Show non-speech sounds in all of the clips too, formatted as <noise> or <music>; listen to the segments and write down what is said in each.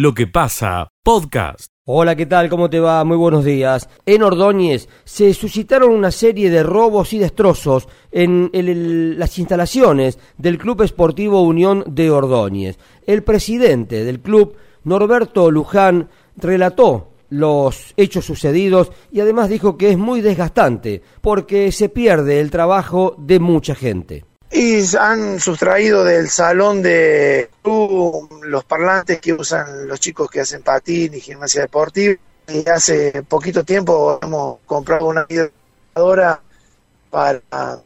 lo que pasa, podcast. Hola, ¿qué tal? ¿Cómo te va? Muy buenos días. En Ordóñez se suscitaron una serie de robos y destrozos en las instalaciones del Club Esportivo Unión de Ordóñez. El presidente del club, Norberto Luján, relató los hechos sucedidos y además dijo que es muy desgastante porque se pierde el trabajo de mucha gente. Y han sustraído del salón de los parlantes que usan los chicos que hacen patín y gimnasia deportiva. Y hace poquito tiempo hemos comprado una para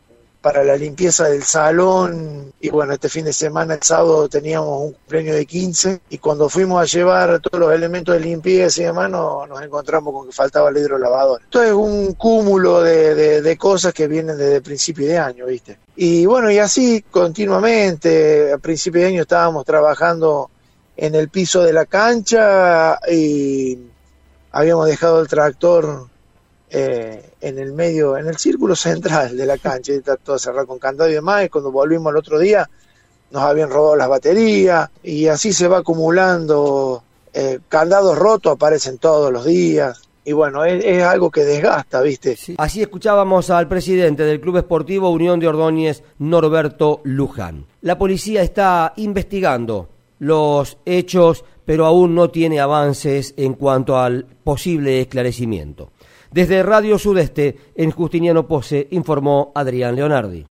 para la limpieza del salón y bueno, este fin de semana, el sábado, teníamos un cumpleaños de 15 y cuando fuimos a llevar todos los elementos de limpieza y demás, nos encontramos con que faltaba el hidrolavador. Esto es un cúmulo de, de, cosas que vienen desde principio de año, ¿viste? Y bueno, y así continuamente, a principio de año estábamos trabajando en el piso de la cancha y habíamos dejado el tractor eh, en el medio, en el círculo central de la cancha, y está todo cerrado con candado y demás, y cuando volvimos el otro día nos habían robado las baterías, y así se va acumulando, eh, candados rotos aparecen todos los días, y bueno, es, algo que desgasta, ¿viste? Así escuchábamos al presidente del Club Esportivo Unión de Ordóñez, Norberto Luján. La policía está investigando los hechos, pero aún no tiene avances en cuanto al posible esclarecimiento. Desde Radio Sudeste, en Justiniano Pose, informó Adrián Leonardi.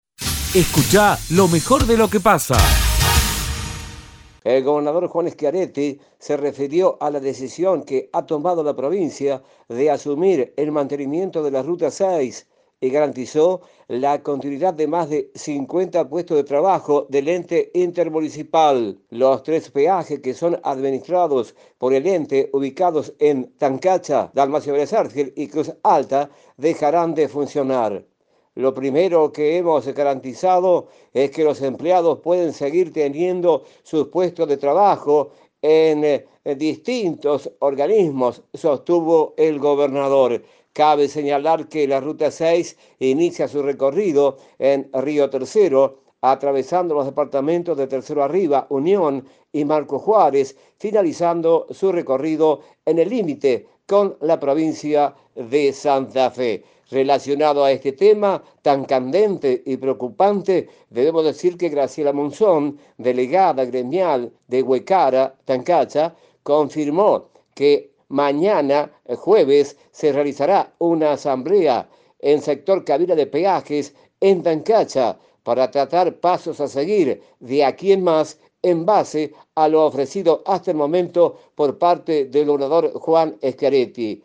Escucha lo mejor de lo que pasa. El gobernador Juan Schiaretti se refirió a la decisión que ha tomado la provincia de asumir el mantenimiento de la Ruta 6 y garantizó la continuidad de más de 50 puestos de trabajo del ente intermunicipal. Los tres peajes que son administrados por el ente ubicados en Tancacha, Dalmacio Vélez y Cruz Alta dejarán de funcionar. Lo primero que hemos garantizado es que los empleados pueden seguir teniendo sus puestos de trabajo en, en eh, distintos organismos, sostuvo el gobernador. Cabe señalar que la Ruta 6 inicia su recorrido en Río Tercero, atravesando los departamentos de Tercero Arriba, Unión y Marco Juárez, finalizando su recorrido en el límite con la provincia de Santa Fe. Relacionado a este tema tan candente y preocupante, debemos decir que Graciela Monzón, delegada gremial de Huecara, Tancacha, confirmó que Mañana, jueves, se realizará una asamblea en sector cabina de peajes en Tancacha para tratar pasos a seguir de aquí en más en base a lo ofrecido hasta el momento por parte del gobernador Juan Escaretti.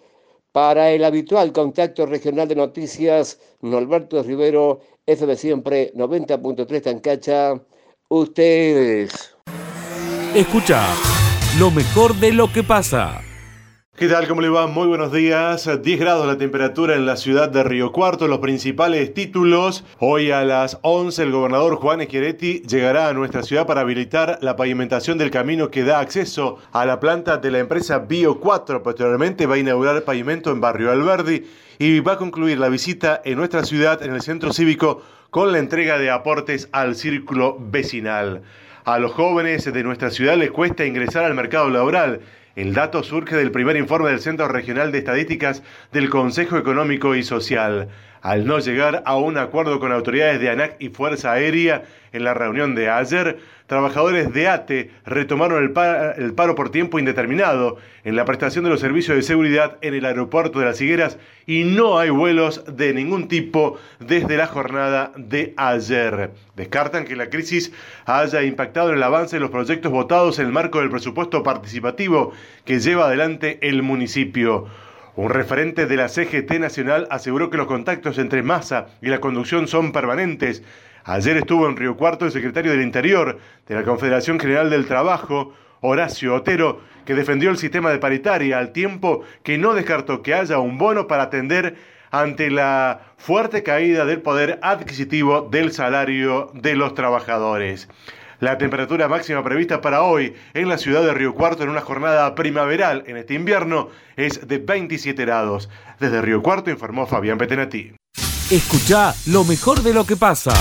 Para el habitual contacto regional de noticias, Norberto Rivero, FB Siempre 90.3 Tancacha, ustedes. Escucha lo mejor de lo que pasa. ¿Qué tal? ¿Cómo le va? Muy buenos días. 10 grados la temperatura en la ciudad de Río Cuarto. Los principales títulos. Hoy a las 11 el gobernador Juan Esqueretti llegará a nuestra ciudad para habilitar la pavimentación del camino que da acceso a la planta de la empresa Bio 4. Posteriormente va a inaugurar pavimento en Barrio Alberdi y va a concluir la visita en nuestra ciudad en el centro cívico con la entrega de aportes al círculo vecinal. A los jóvenes de nuestra ciudad les cuesta ingresar al mercado laboral el dato surge del primer informe del Centro Regional de Estadísticas del Consejo Económico y Social. Al no llegar a un acuerdo con autoridades de ANAC y Fuerza Aérea en la reunión de ayer, trabajadores de ATE retomaron el, paro por tiempo indeterminado en la prestación de los servicios de seguridad en el aeropuerto de Las Higueras y no hay vuelos de ningún tipo desde la jornada de ayer. Descartan que la crisis haya impactado en el avance de los proyectos votados en el marco del presupuesto participativo que lleva adelante el municipio. Un referente de la CGT Nacional aseguró que los contactos entre Massa y la conducción son permanentes Ayer estuvo en Río Cuarto el secretario del Interior de la Confederación General del Trabajo, Horacio Otero, que defendió el sistema de paritaria al tiempo que no descartó que haya un bono para atender ante la fuerte caída del poder adquisitivo del salario de los trabajadores. La temperatura máxima prevista para hoy en la ciudad de Río Cuarto en una jornada primaveral en este invierno es de 27 grados. Desde Río Cuarto informó Fabián Petenati. Escucha lo mejor de lo que pasa.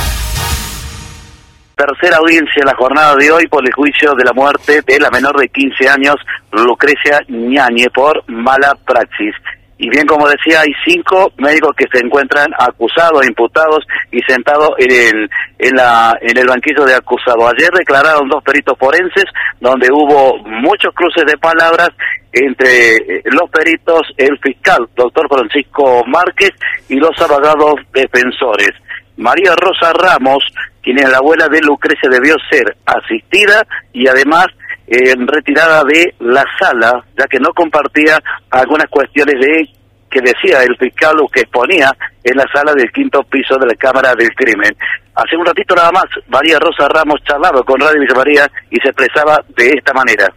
tercera audiencia en la jornada de hoy por el juicio de la muerte de la menor de 15 años, Lucrecia Ñañe, por mala praxis. Y bien, como decía, hay cinco médicos que se encuentran acusados, imputados y sentados en el, en, la, en el banquillo de acusados. Ayer declararon dos peritos forenses donde hubo muchos cruces de palabras entre eh, los peritos, el fiscal, doctor Francisco Márquez, y los abogados defensores. María Rosa Ramos, quien es la abuela de Lucrecia, debió ser asistida y además en retirada de la sala, ya que no compartía algunas cuestiones de que decía el fiscal o que exponía en la sala del quinto piso de la Cámara del Crimen. Hace un ratito nada más, María Rosa Ramos charlaba con Radio Villa María y se expresaba de esta manera.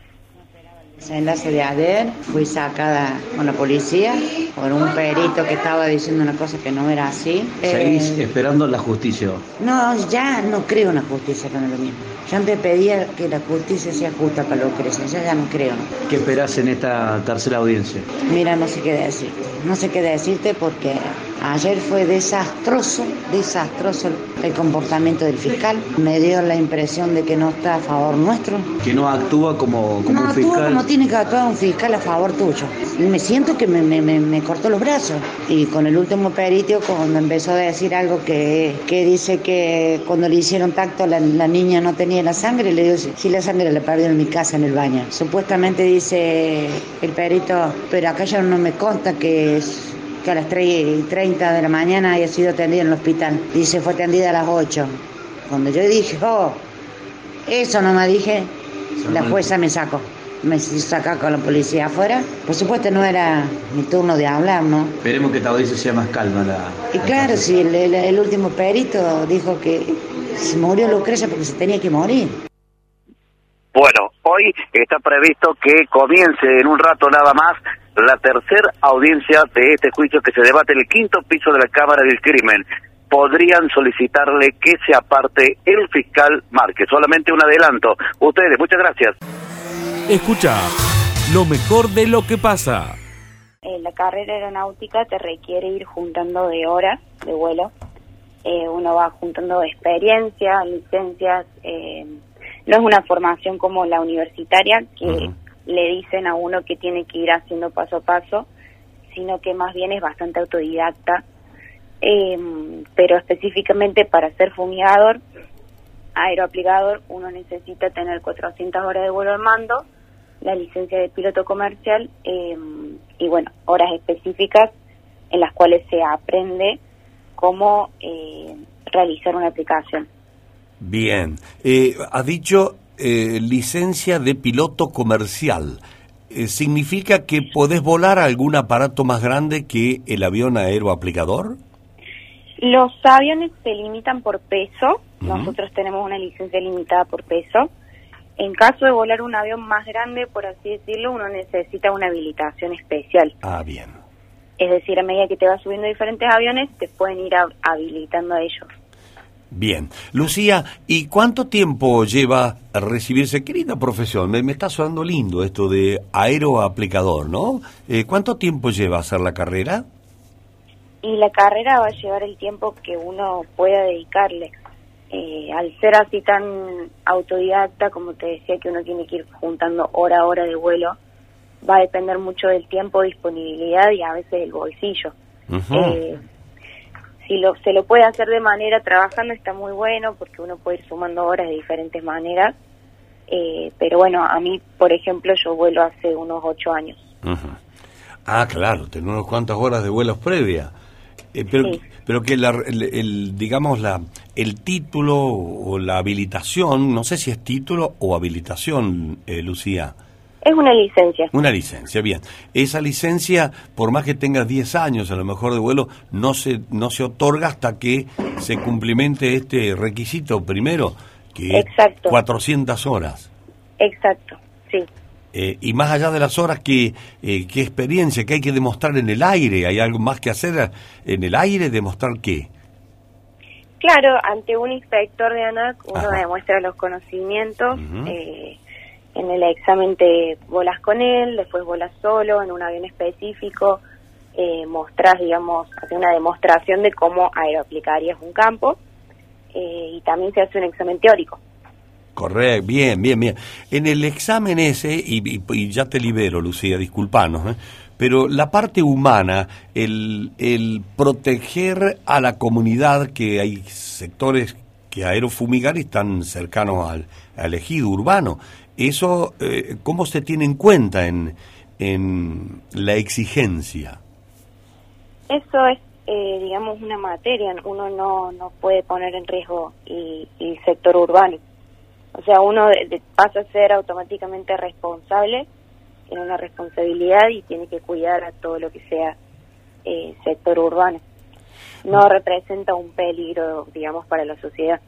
Enlace de ayer fui sacada con la policía por un perito que estaba diciendo una cosa que no era así. ¿Seguís eh, esperando la justicia? No, ya no creo en la justicia, que es lo mismo. Yo antes pedía que la justicia sea justa para los presos, ya ya no creo. ¿Qué esperás en esta tercera audiencia? Mira, no sé qué decirte. No sé qué decirte porque ayer fue desastroso, desastroso el comportamiento del fiscal. Me dio la impresión de que no está a favor nuestro. Que no actúa como, como no un fiscal. Actúa como tiene que actuar un fiscal a favor tuyo. Me siento que me, me, me, cortó los brazos. Y con el último perito, cuando empezó a decir algo que, que dice que cuando le hicieron tacto la, la niña no tenía la sangre, le digo, si la sangre la perdió en mi casa, en el baño. Supuestamente dice el perito, pero acá ya no me consta que, que a las 3 y 30 de la mañana haya sido atendida en el hospital. Dice, fue atendida a las 8. Cuando yo dije, oh, eso no me dije, la jueza me sacó me saca con la policía afuera. Por supuesto no era mi turno de hablar, ¿no? Esperemos que esta audiencia sea más calma. La, y claro, sí, el, el, último perito dijo que se murió Lucrecia porque se tenía que morir. Bueno, hoy está previsto que comience en un rato nada más la tercera audiencia de este juicio que se debate en el quinto piso de la Cámara del Crimen. Podrían solicitarle que se aparte el fiscal Márquez. Solamente un adelanto. Ustedes, muchas gracias. Escucha lo mejor de lo que pasa. la carrera aeronáutica te requiere ir juntando de horas de vuelo. Eh, uno va juntando experiencia, licencias. Eh, no es una formación como la universitaria que le dicen a uno que tiene que ir haciendo paso a paso, sino que más bien es bastante autodidacta. Eh, pero específicamente para ser fumigador, aeroaplicador, uno necesita tener 400 horas de vuelo al mando la licencia de piloto comercial em, y bueno, horas específicas en las cuales se aprende cómo eh, realizar una aplicación. Bien, eh, ha dicho eh, licencia de piloto comercial. ¿Significa que podés volar algún aparato más grande que el avión aeroaplicador? Los aviones se limitan por peso. Nosotros tenemos una licencia limitada por peso. En caso de volar un avión más grande, por así decirlo, uno necesita una habilitación especial. Ah, bien. Es decir, a medida que te vas subiendo diferentes aviones, te pueden ir habilitando a ellos. Bien. Lucía, ¿y cuánto tiempo lleva recibirse? Querida profesión, me, está sonando lindo esto de aeroaplicador, ¿no? Eh, ¿Cuánto tiempo lleva hacer la carrera? Y la carrera va a llevar el tiempo que uno pueda dedicarle. Eh, al ser así tan autodidacta, como te decía, que uno tiene que ir juntando hora a hora de vuelo, va a depender mucho del tiempo, disponibilidad y a veces del bolsillo. Eh, si lo, se lo puede hacer de manera trabajando está muy bueno porque uno puede ir sumando horas de diferentes maneras. Eh, pero bueno, a mí, por ejemplo, yo vuelo hace unos ocho años. Ah, claro, tengo unas cuantas horas de vuelos previa. pero, pero que la, el, digamos la el título o la habilitación, no sé si es título o habilitación, eh, Lucía. Es una licencia. Una licencia, bien. Esa licencia, por más que tengas 10 años a lo mejor de vuelo, no se, no se otorga hasta que se cumplimente este requisito primero, que Exacto. es 400 horas. Exacto, sí. Eh, y más allá de las horas, ¿qué, eh, ¿qué experiencia que hay que demostrar en el aire? ¿Hay algo más que hacer en el aire? ¿Demostrar qué? Claro, ante un inspector de ANAC uno demuestra los conocimientos. eh, en el examen te volas con él, después volas solo en un avión específico. Eh, mostrás, digamos, hace una demostración de cómo aeroaplicarías un campo. eh, y también se hace un examen teórico. Correcto, bien, bien, bien. En el examen ese, y, y- ya te libero, Lucía, disculpanos, ¿eh? pero la parte humana, el, el proteger a la comunidad, que hay sectores que aerofumigar están cercanos al, al ejido urbano, eso, eh, ¿cómo se tiene en cuenta en, en la exigencia? Eso es, eh, digamos, una materia. Uno no, no puede poner en riesgo el, el sector urbano. O sea, uno de- de- pasa a ser automáticamente responsable, tiene una responsabilidad y tiene que cuidar a todo lo que sea eh, sector urbano. No representa un peligro, digamos, para la sociedad.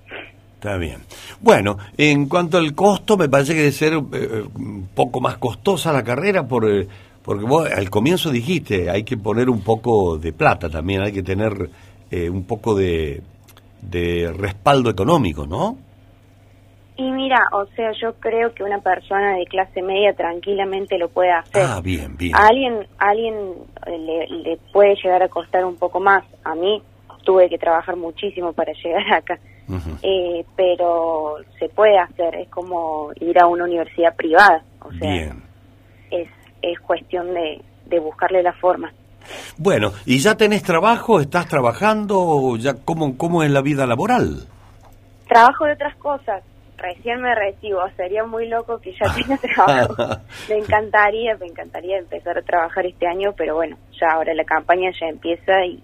Está bien. Bueno, en cuanto al costo, me parece que debe ser eh, un poco más costosa la carrera por, eh, porque vos al comienzo dijiste, hay que poner un poco de plata también, hay que tener eh, un poco de, de respaldo económico, ¿no? Y mira, o sea, yo creo que una persona de clase media tranquilamente lo puede hacer. Ah, bien, bien. A alguien, a alguien eh, le, le puede llegar a costar un poco más. A mí tuve que trabajar muchísimo para <laughs> llegar acá. Eh, pero se puede hacer, es como ir a una universidad privada. O sea, Bien. es, es cuestión de, de buscarle la forma. Bueno, ¿y ya tenés trabajo? ¿Estás trabajando? ya ¿Cómo, cómo es la vida laboral? Trabajo de otras cosas. Recién me recibo, sería muy loco que ya tenga <laughs> trabajo. me encantaría, me encantaría empezar a trabajar este año, pero bueno, ya ahora la campaña ya empieza y,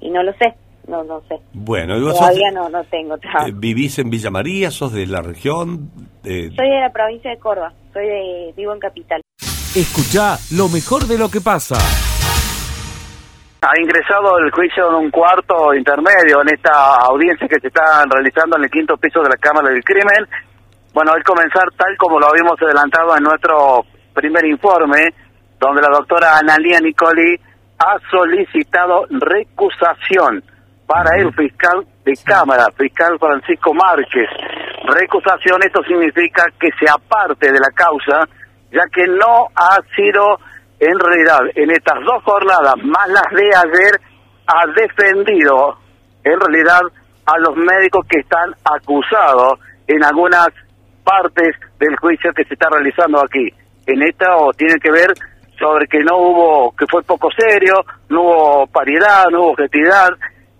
y no lo sé, no no sé. Bueno, ¿y vos sos- Todavía no, no tengo eh, trabajo. ¿vivís en Villa María? ¿Sos de la región? Eh, Soy de la provincia de Córdoba, soy de, vivo en Capital. Escucha lo mejor de lo que pasa. Ha ingresado el juicio de un cuarto intermedio en esta audiencia que se está realizando en el quinto piso de la Cámara del Crimen. Bueno, al comenzar tal como lo habíamos adelantado en nuestro primer informe, donde la doctora Analia Nicoli ha solicitado recusación para el fiscal de Cámara, fiscal Francisco Márquez. Recusación, esto significa que se aparte de la causa, ya que no ha sido en realidad en estas dos jornadas, más las de ayer, ha defendido en realidad a los médicos que están acusados en algunas partes del juicio que se está realizando aquí. En esta o tiene que ver sobre que no hubo, que fue poco serio, no hubo paridad, no hubo objetividad,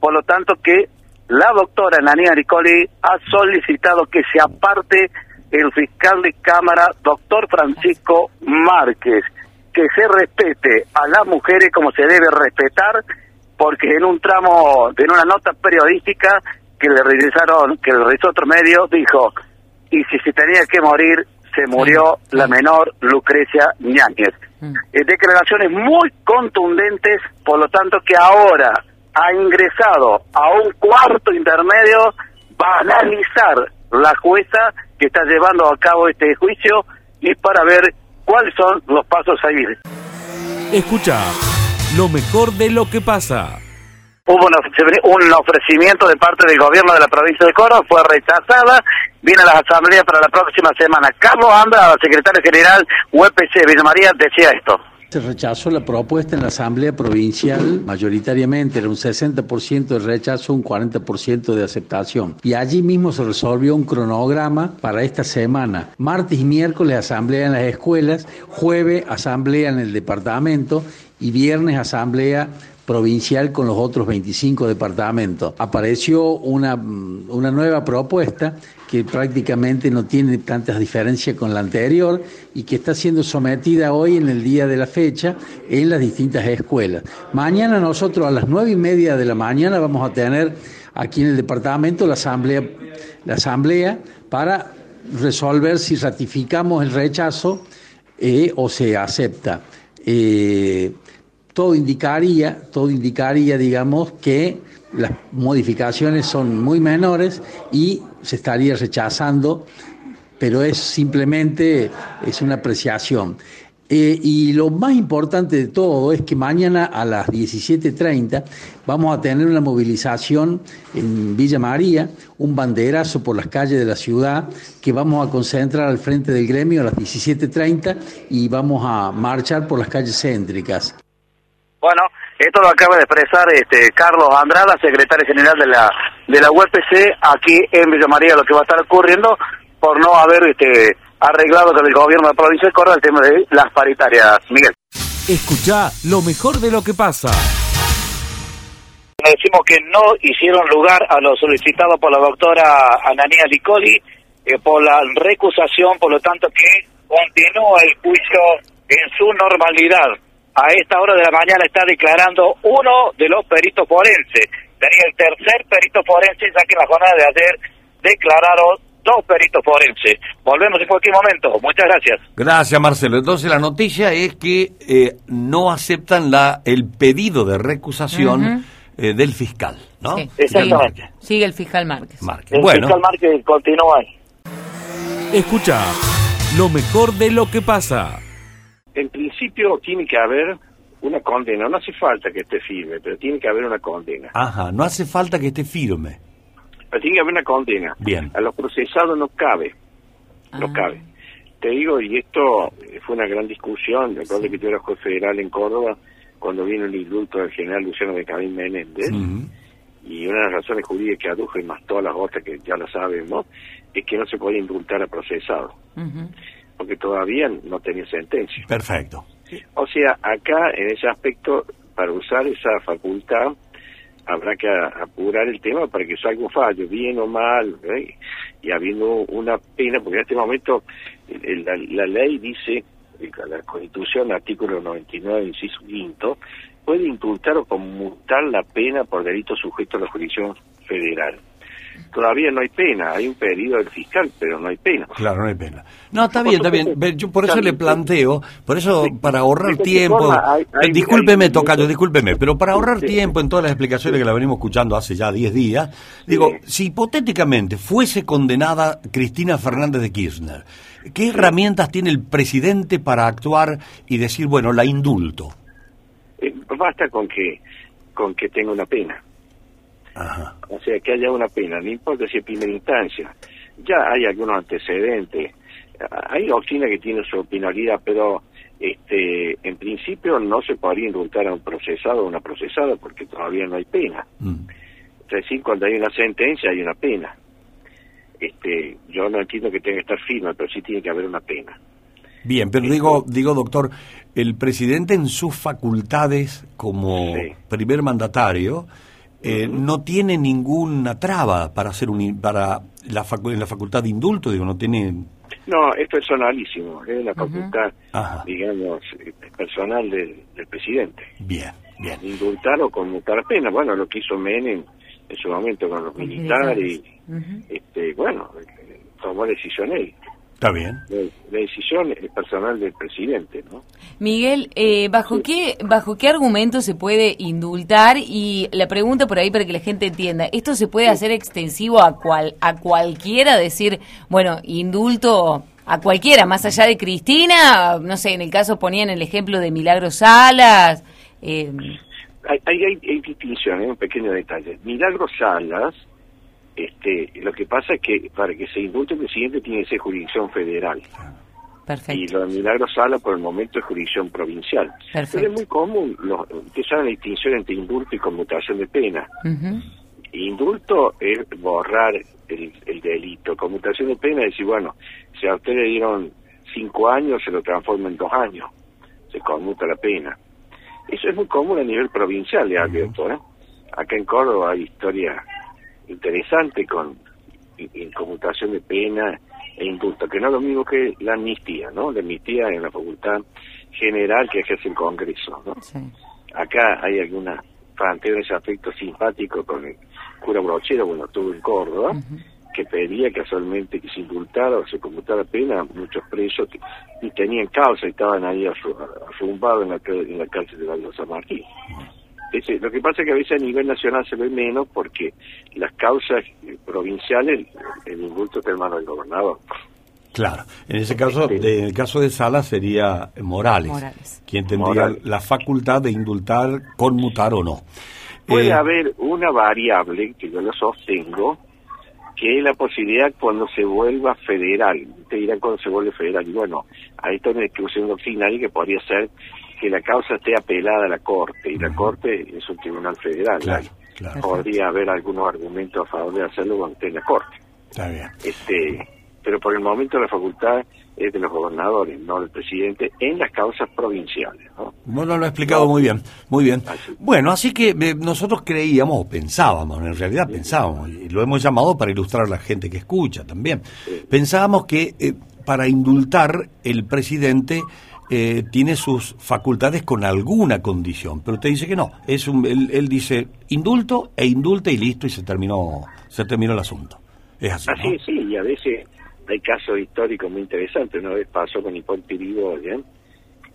por lo tanto que la doctora Nanía Ricoli ha solicitado que se aparte el fiscal de Cámara, doctor Francisco Márquez, que se respete a las mujeres como se debe respetar, porque en un tramo, en una nota periodística que le realizaron, que le realizó otro medio, dijo, y si se tenía que morir, se murió la menor Lucrecia Ñáñez. Eh, declaraciones muy contundentes, por lo tanto que ahora ha ingresado a un cuarto intermedio, va a analizar la jueza que está llevando a cabo este juicio y para ver cuáles son los pasos a seguir. Escucha lo mejor de lo que pasa. Hubo un, ofre- un ofrecimiento de parte del gobierno de la provincia de Córdoba, fue rechazada, viene a la asamblea para la próxima semana. Carlos Anda, secretario general UPC Villa María, decía esto. Se rechazó la propuesta en la Asamblea Provincial, mayoritariamente era un 60% de rechazo, un 40% de aceptación. Y allí mismo se resolvió un cronograma para esta semana. Martes y miércoles asamblea en las escuelas, jueves asamblea en el departamento y viernes asamblea provincial con los otros 25 departamentos. Apareció una, mm, una nueva propuesta que prácticamente no tiene tantas diferencias con la anterior y que está siendo sometida hoy en el día de la fecha en las distintas escuelas. Mañana nosotros a las nueve y media de la mañana vamos a tener aquí en el departamento la asamblea, la asamblea para resolver si ratificamos el rechazo eh, o se acepta. Eh, todo indicaría, todo indicaría, digamos, que las modificaciones son muy menores y se estaría rechazando, pero es simplemente es una apreciación. Eh, y lo más importante de todo es que mañana a las 17.30 vamos a tener una movilización en Villa María, un banderazo por las calles de la ciudad que vamos a concentrar al frente del gremio a las 17.30 y vamos a marchar por las calles céntricas. Bueno, esto lo acaba de expresar este Carlos Andrada, secretario general de la de la UPC, aquí en Villa María, lo que va a estar ocurriendo por no haber este arreglado con el gobierno de la provincia de Córdoba el tema de las paritarias. Miguel. Escucha lo mejor de lo que pasa. Decimos que no hicieron lugar a lo solicitado por la doctora Ananía Licoli eh, por la recusación, por lo tanto que continúa el juicio en su normalidad. A esta hora de la mañana está declarando uno de los peritos forenses. Sería el tercer perito forense, ya que en la jornada de ayer declararon dos peritos forenses. Volvemos en cualquier momento. Muchas gracias. Gracias, Marcelo. Entonces la noticia es que eh, no aceptan la el pedido de recusación eh, del fiscal, ¿no? Sí. Exactamente. Sigue el fiscal Márquez. Márquez. El Bueno, fiscal Márquez continúa ahí. Escucha lo mejor de lo que pasa. En principio tiene que haber una condena, no hace falta que esté firme, pero tiene que haber una condena. ajá, no hace falta que esté firme. Pero tiene que haber una condena. Bien. A los procesados no cabe, no Ah. cabe. Te digo, y esto fue una gran discusión, recuerdo que yo era juez federal en Córdoba cuando vino el indulto del general Luciano de Cabín Menéndez, y una de las razones jurídicas que adujo, y más todas las otras que ya lo sabemos, es que no se podía indultar a procesados, Ujú. Porque todavía no tenía sentencia. Perfecto. O sea, acá en ese aspecto, para usar esa facultad, habrá que apurar el tema para que salga un fallo, bien o mal, ¿eh? y habiendo una pena, porque en este momento la, la ley dice, la Constitución, artículo 99, inciso quinto, puede indultar o conmutar la pena por delito sujeto a la jurisdicción federal. Todavía no hay pena, hay un pedido del fiscal, pero no hay pena. Claro, no hay pena. No, está bien, está bien. Yo por eso le bien. planteo, por eso para ahorrar tiempo, eh, discúlpeme, Tocayo, discúlpeme, pero para ahorrar tiempo en todas las explicaciones que la venimos escuchando hace ya 10 días, digo, si hipotéticamente fuese condenada Cristina Fernández de Kirchner, ¿qué herramientas tiene el presidente para actuar y decir, bueno, la indulto? Eh, basta con que con que tenga una pena. Ajá. O sea, que haya una pena, no importa si es primera instancia. Ya hay algunos antecedentes. Hay doctrina que tiene su penalidad, pero este en principio no se podría indultar a un procesado o una procesada porque todavía no hay pena. Mm. Recién cuando hay una sentencia hay una pena. Este, yo no entiendo que tenga que estar firme, pero sí tiene que haber una pena. Bien, pero digo, digo, doctor, el presidente en sus facultades como Sí. primer mandatario eh, no tiene ninguna traba para hacer un para la facu- en la facultad de indulto, digo, no tiene. No, es personalísimo, es la facultad, digamos, eh, personal del, del presidente. Bien, bien. indultar o conmutar pena. Bueno, lo que hizo Menem en su momento con los militares, Ujú. este, bueno, eh, tomó decisión él. Está bien. La, decisión es personal del presidente, ¿no? Miguel, eh, ¿bajo qué bajo qué argumento se puede indultar? Y la pregunta por ahí para que la gente entienda, ¿esto se puede hacer extensivo a cual a cualquiera? Decir, bueno, indulto a cualquiera, más allá de Cristina, no sé, en el caso ponían el ejemplo de Milagros Salas. Eh, Hay, hay, hay, hay distinciones, un pequeño detalle. Milagros Salas, este, lo que pasa es que para que se indulte el presidente tiene que ser jurisdicción federal. Y lo de Milagros Salas por el momento es jurisdicción provincial. Perfecto. Pero es muy común, los, ustedes saben la distinción entre indulto y conmutación de pena. Indulto es borrar el, el delito. Conmutación de pena es decir, bueno, si a usted le dieron cinco años, se lo transforma en dos años. Se conmuta la pena. Eso es muy común a nivel provincial, advierto. ¿eh? Acá en Córdoba hay historia interesante con in- inconmutación de pena e indulto, que no es lo mismo que la amnistía, ¿no? La amnistía en la facultad general que ejerce el Congreso, ¿no? Sí. Acá hay alguna planteo ese aspecto simpático con el cura Brochero, bueno, estuvo en Córdoba, que pedía casualmente que se indultara o se conmutara pena a muchos presos que ni tenían causa y estaban ahí arru- arrumbados en la, en la cárcel de la San Martín. Ese- lo que pasa es que a veces a nivel nacional se ve menos porque las causas eh, provinciales, el indulto está en manos del gobernador. Claro. En ese caso, de- en el caso de Sala sería Morales, Morales. quien tendría Morales. la facultad de indultar, conmutar o no. Puede Eh, haber una variable, que yo lo sostengo, que es la posibilidad cuando se vuelva federal. Usted dirá cuando se vuelve federal. Y bueno, ahí está una discusión doctrinaria que podría ser que la causa esté apelada a la Corte, y la Corte es un tribunal federal. Podría haber algunos argumentos a favor de hacerlo cuando esté en la Corte. Está bien. Este, pero por el momento la facultad es de los gobernadores, no del presidente, en las causas provinciales. ¿no? Bueno, lo ha explicado muy bien, muy bien. Bueno, así que eh, nosotros creíamos, o pensábamos, en realidad pensábamos, y lo hemos llamado para ilustrar a la gente que escucha también, pensábamos que eh, para indultar el presidente eh, tiene sus facultades con alguna condición, pero usted dice que no, es un, él, él dice indulto e indulta y listo y se terminó, se terminó el asunto. Es así. Así, sí, y a veces hay casos históricos muy interesantes. Una vez pasó con Hipólito Yrigoyen,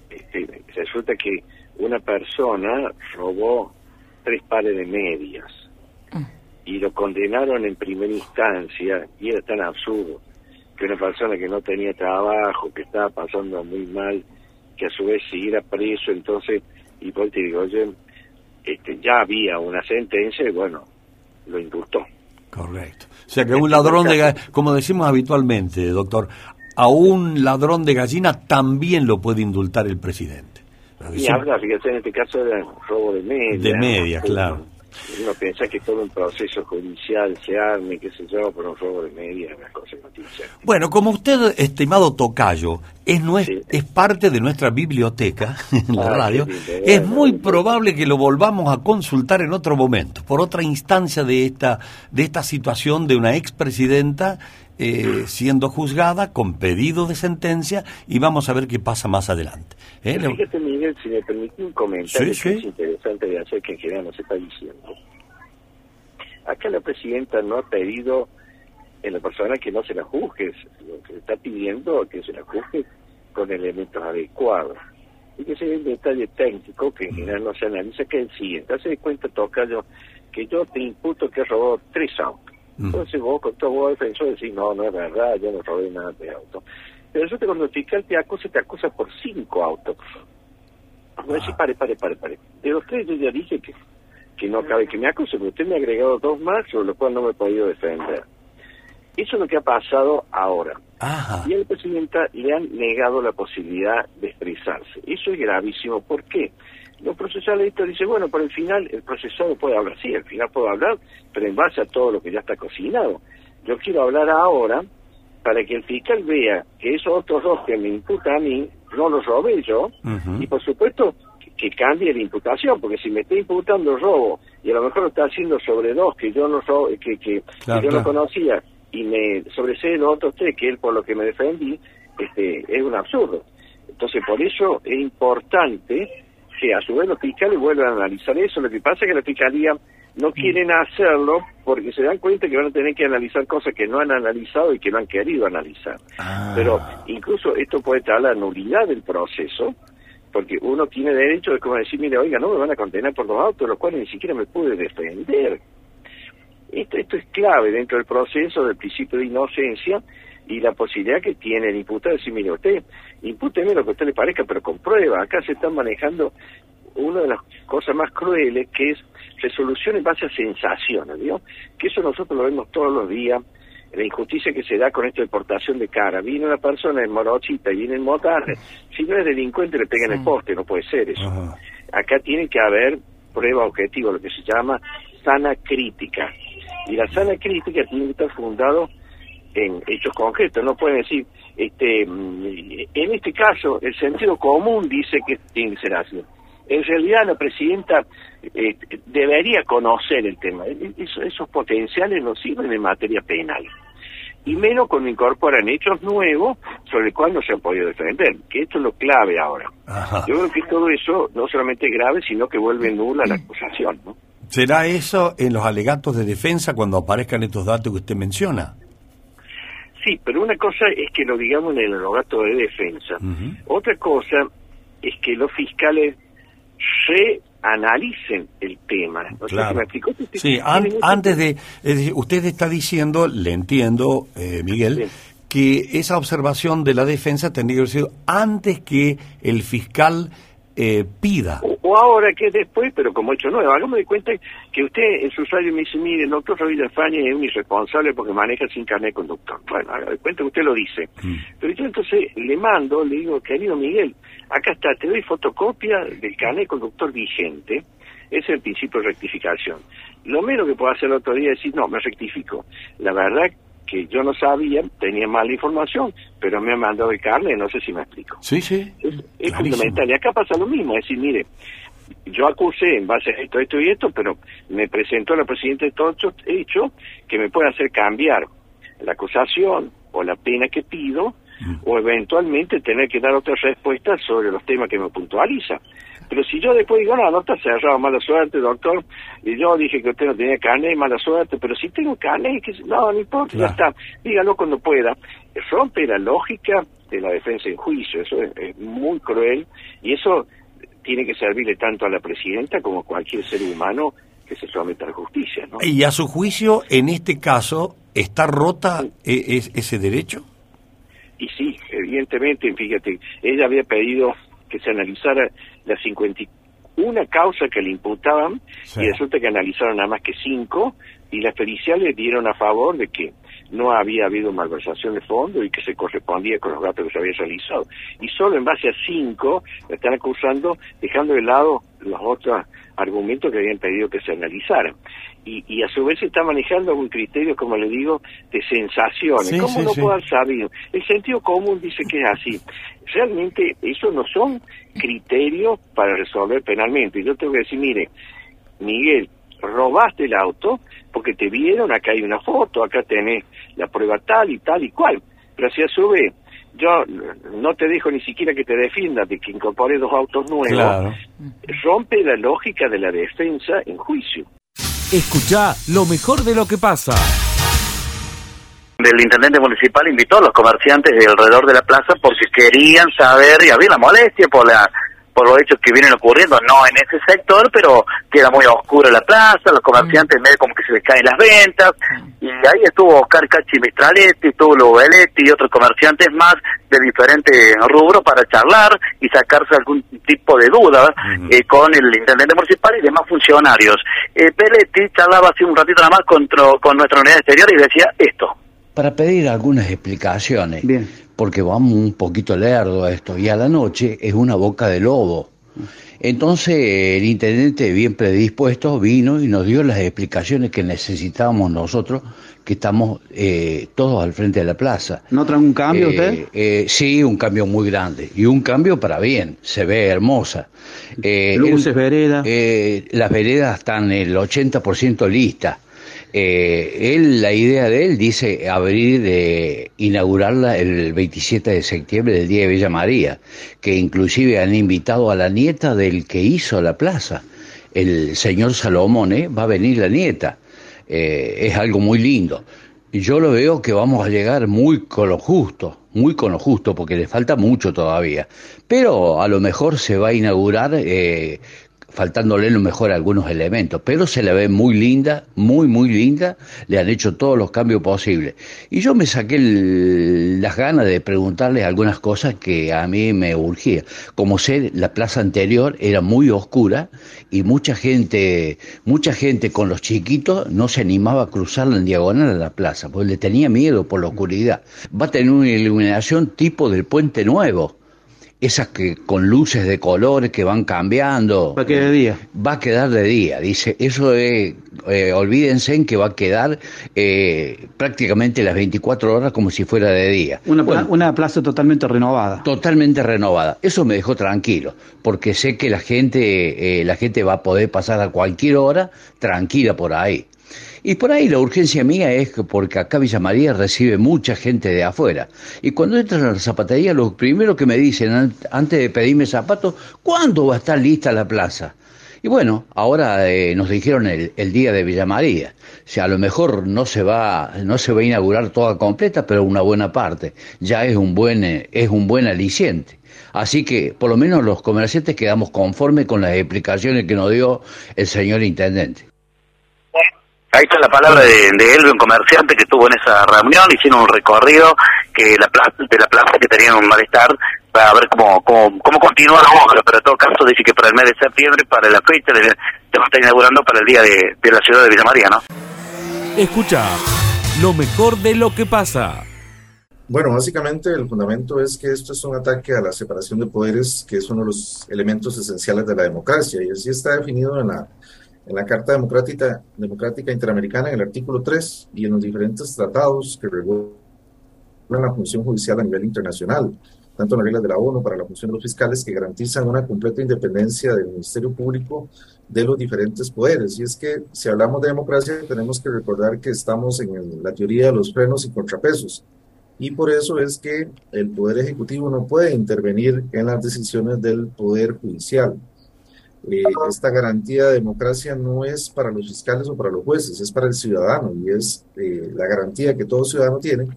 este, resulta que una persona robó tres pares de medias mm. y lo condenaron en primera instancia y era tan absurdo que una persona que no tenía trabajo, que estaba pasando muy mal, que a su vez siguiera preso, entonces Hipólito Yrigoyen este, ya había una sentencia y bueno, lo indultó. Correcto. O sea que un ladrón de, como decimos habitualmente, doctor, a un ladrón de gallina también lo puede indultar el presidente. Y habla, fíjate, en este caso era robo de media. De media, claro. Uno piensa que todo un proceso judicial se arme, qué sé yo, por un robo de media, una cosa. Bueno, como usted, estimado Tocayo, es, es parte de nuestra biblioteca <laughs> en la ah, radio, es muy probable que lo volvamos a consultar en otro momento, por otra instancia de esta, de esta situación de una expresidenta eh, siendo juzgada con pedido de sentencia y vamos a ver qué pasa más adelante. ¿Eh? Fíjate, Miguel, si me permite un comentario que es interesante de hacer que en general no se está diciendo. Acá la presidenta no ha pedido en la persona que no se la juzgue, lo que está pidiendo que se la juzgue con elementos adecuados. Y que sea un detalle técnico que en general no se analiza, que es el siguiente. Hace de cuenta, toca yo, que yo te imputo que robó tres autos entonces vos con todo vos defensor decís, no, no es verdad, yo no robé nada de auto. Pero eso que cuando el fiscal te acusa, te acusa por cinco autos. Vos decís, pare, pare, pare, pare. De los tres yo ya dije que, que no cabe que me acuse, pero usted me ha agregado dos más, sobre lo cual no me he podido defender. Eso es lo que ha pasado ahora. Y al presidente le han negado la posibilidad de expresarse. Eso es gravísimo. ¿Por qué? Los procesalistas dicen, bueno, por el final el procesado puede hablar, sí, al final puede hablar, pero en base a todo lo que ya está cocinado. Yo quiero hablar ahora para que el fiscal vea que esos otros dos que me imputan a mí, no los robé yo, y por supuesto que, cambie la imputación, porque si me está imputando robo y a lo mejor lo está haciendo sobre dos que yo no que, que, yo no conocía y me sobresee los otros tres que él por lo que me defendí, este es un absurdo. Entonces por eso es importante que a su vez los fiscales vuelvan a analizar eso. Lo que pasa es que la fiscalía no mm. quieren hacerlo porque se dan cuenta que van a tener que analizar cosas que no han analizado y que no han querido analizar. Ah. Pero incluso esto puede traer la nulidad del proceso, porque uno tiene derecho de como decir, mire, oiga, no me van a condenar por dos autos, los cuales ni siquiera me pude defender. Esto, esto es clave dentro del proceso del principio de inocencia y la posibilidad que tiene el imputado de decir, mire, usted impúteme lo que a usted le parezca, pero con prueba. Acá se están manejando una de las cosas más crueles, que es resolución en base a sensaciones, ¿no? Que eso nosotros lo vemos todos los días, la injusticia que se da con esta deportación de cara. Viene una persona en morochita y viene en motarre, si no es delincuente le pega en el poste, no puede ser eso. Acá tiene que haber prueba objetiva, lo que se llama sana crítica. Y la sana crítica tiene que estar fundado en hechos concretos, no pueden decir, este, mm, en este caso el sentido común dice que tiene que ser así. En realidad la presidenta eh, debería conocer el tema. E-, esos, potenciales no sirven en materia penal. Y menos cuando incorporan hechos nuevos sobre el cual no se han podido defender, que esto es lo clave ahora. Yo creo que todo eso no solamente es grave, sino que vuelve nula la acusación. ¿no? ¿Será eso en los alegatos de defensa cuando aparezcan estos datos que usted menciona? Sí, pero una cosa es que lo digamos en el alegato de defensa. Otra cosa es que los fiscales reanalicen el tema. claro. sí, antes de... usted está diciendo, le entiendo, eh, Miguel, que esa observación de la defensa tendría que ser antes que el fiscal eh, pida o ahora que es después, pero como hecho nuevo. Hágame de cuenta que usted en su usuario me dice, mire, el doctor Javier Faña es un irresponsable porque maneja sin carnet conductor. Bueno, haga de cuenta que usted lo dice. Mm. Pero yo entonces le mando, le digo, querido Miguel, acá está, te doy fotocopia del carnet conductor vigente, ese es el principio de rectificación. Lo menos que puedo hacer el otro día es decir, no, me rectifico. La verdad que yo no sabía, tenía mala información, pero me ha mandado el carnet, no sé si me explico. Sí, sí. Es, es fundamental. Y acá pasa lo mismo, es decir, mire, yo acusé en base a esto, esto y esto, pero me presentó la presidenta de todo esto hecho que me puede hacer cambiar la acusación o la pena que pido o eventualmente tener que dar otras respuestas sobre los temas que me puntualiza. Pero si yo después digo, no, no está cerrado, mala suerte, doctor, y yo dije que usted no tenía carnet, mala suerte, pero si tengo carnet, que no, no importa, ya está, dígalo cuando pueda. Rompe la lógica de la defensa en juicio, eso es, es muy cruel, y eso tiene que servirle tanto a la presidenta como a cualquier ser humano que se someta a la justicia, ¿no? Y a su juicio, en este caso, ¿está rota e- es- ese derecho? Y sí, evidentemente, fíjate, ella había pedido que se analizara las 51 causas que le imputaban Sí. y resulta que analizaron nada más que cinco y las periciales dieron a favor de que no había habido malversación de fondo y que se correspondía con los datos que se había realizado. Y solo en base a cinco la están acusando, dejando de lado los otros argumentos que habían pedido que se analizaran. Y, y a su vez se está manejando un criterio, como le digo, de sensaciones. Sí, ¿Cómo sí, no sí. puedo sabido? El sentido común dice que es así. Realmente eso no son criterios para resolver penalmente. Y Yo tengo que decir, mire, Miguel, robaste el auto porque te vieron, acá hay una foto, acá tenés la prueba tal y tal y cual. Pero si a su vez yo no te dejo ni siquiera que te defiendas de que incorpore dos autos nuevos, Claro. rompe la lógica de la defensa en juicio. Escucha lo mejor de lo que pasa. del intendente municipal invitó a los comerciantes de alrededor de la plaza porque querían saber y había la molestia por la por los hechos que vienen ocurriendo, no en ese sector, pero queda muy oscura la plaza, los comerciantes medio como que se les caen las ventas, y ahí estuvo Oscar Cachi Mistraletti, estuvo Lobeletti y otros comerciantes más de diferentes rubros para charlar y sacarse algún tipo de duda eh, con el intendente municipal y demás funcionarios. Eh, Peletti charlaba hace un ratito nada más contra- con nuestra unidad exterior y decía esto. Para pedir algunas explicaciones, porque vamos un poquito lerdo a esto, y a la noche es una boca de lobo. Entonces el intendente, bien predispuesto, vino y nos dio las explicaciones que necesitábamos nosotros, que estamos eh, todos al frente de la plaza. ¿Nota algún cambio Eh, usted? eh, sí, un cambio muy grande. Y un cambio para bien. Se ve hermosa. Eh, Luces, veredas. eh, las veredas están el 80% listas. Eh, él, la idea de él dice abrir, de inaugurarla el 27 de septiembre del Día de Villa María, que inclusive han invitado a la nieta del que hizo la plaza, el señor Salomón, ¿eh? va a venir la nieta. Eh, es algo muy lindo. Yo lo veo que vamos a llegar muy con lo justo, muy con lo justo, porque le falta mucho todavía. Pero a lo mejor se va a inaugurar eh, faltándole lo mejor algunos elementos, pero se la ve muy linda, muy, muy linda, le han hecho todos los cambios posibles. Y yo me saqué el- las ganas de preguntarle algunas cosas que a mí me urgía. Como sé, la plaza anterior era muy oscura y mucha gente, mucha gente con los chiquitos no se animaba a cruzarla en diagonal a la plaza, porque le tenía miedo por la oscuridad. Va a tener una iluminación tipo del puente nuevo esas que con luces de colores que van cambiando. Va a quedar de día. Va a quedar de día, dice. Eso es, eh, olvídense en que va a quedar eh, prácticamente las 24 horas como si fuera de día. Una, Bueno, una plaza totalmente renovada. totalmente renovada. Eso me dejó tranquilo, porque sé que la gente, eh, la gente va a poder pasar a cualquier hora tranquila por ahí. Y por ahí la urgencia mía es que porque acá Villa María recibe mucha gente de afuera. Y cuando entran a la zapatería, lo primero que me dicen an- antes de pedirme zapatos, ¿cuándo va a estar lista la plaza? Y bueno, ahora eh, nos dijeron el, el día de Villa María. O sea, a lo mejor no se va, no se va a inaugurar toda completa, pero una buena parte. Ya es un buen, eh, es un buen aliciente. Así que, por lo menos los comerciantes quedamos conformes con las explicaciones que nos dio el señor intendente. Ahí está la palabra de, de él, de un comerciante que estuvo en esa reunión, hicieron un recorrido que la plaza, de la plaza que tenían un malestar para ver cómo, cómo, cómo continúa la obra, pero en todo caso dice que para el mes de septiembre, para la fecha, de, se va a estar inaugurando para el día de, de la ciudad de Villa María, ¿no? Escucha lo mejor de lo que pasa. Bueno, básicamente el fundamento es que esto es un ataque a la separación de poderes, que es uno de los elementos esenciales de la democracia, y así está definido en la, en la Carta Democrática, Democrática Interamericana, en el artículo 3, y en los diferentes tratados que regulan la función judicial a nivel internacional, tanto en las reglas de la ONU para la función de los fiscales, que garantizan una completa independencia del Ministerio Público de los diferentes poderes. Y es que si hablamos de democracia, tenemos que recordar que estamos en la teoría de los frenos y contrapesos y por eso es que el Poder Ejecutivo no puede intervenir en las decisiones del Poder Judicial. Eh, esta garantía de democracia no es para los fiscales o para los jueces, es para el ciudadano y es eh, la garantía que todo ciudadano tiene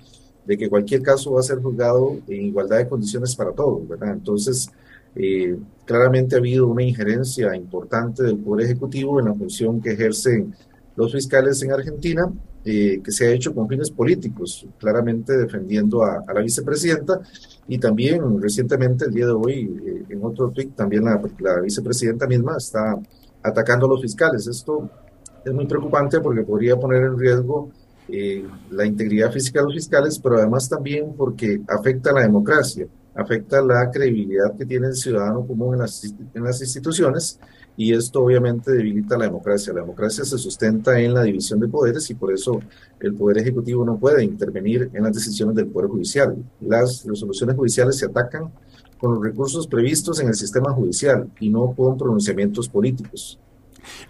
de que cualquier caso va a ser juzgado en igualdad de condiciones para todos, ¿verdad? Entonces, eh, claramente ha habido una injerencia importante del Poder Ejecutivo en la función que ejercen los fiscales en Argentina eh, que se ha hecho con fines políticos, claramente defendiendo a, la vicepresidenta y también recientemente, el día de hoy, eh, en otro tweet, también la, vicepresidenta misma está atacando a los fiscales. Esto es muy preocupante porque podría poner en riesgo eh, la integridad física de los fiscales, pero además también porque afecta a la democracia, afecta la credibilidad que tiene el ciudadano común en las, en las instituciones y esto obviamente debilita la democracia. La democracia se sustenta en la división de poderes y por eso el Poder Ejecutivo no puede intervenir en las decisiones del Poder Judicial. Las resoluciones judiciales se atacan con los recursos previstos en el sistema judicial y no con pronunciamientos políticos.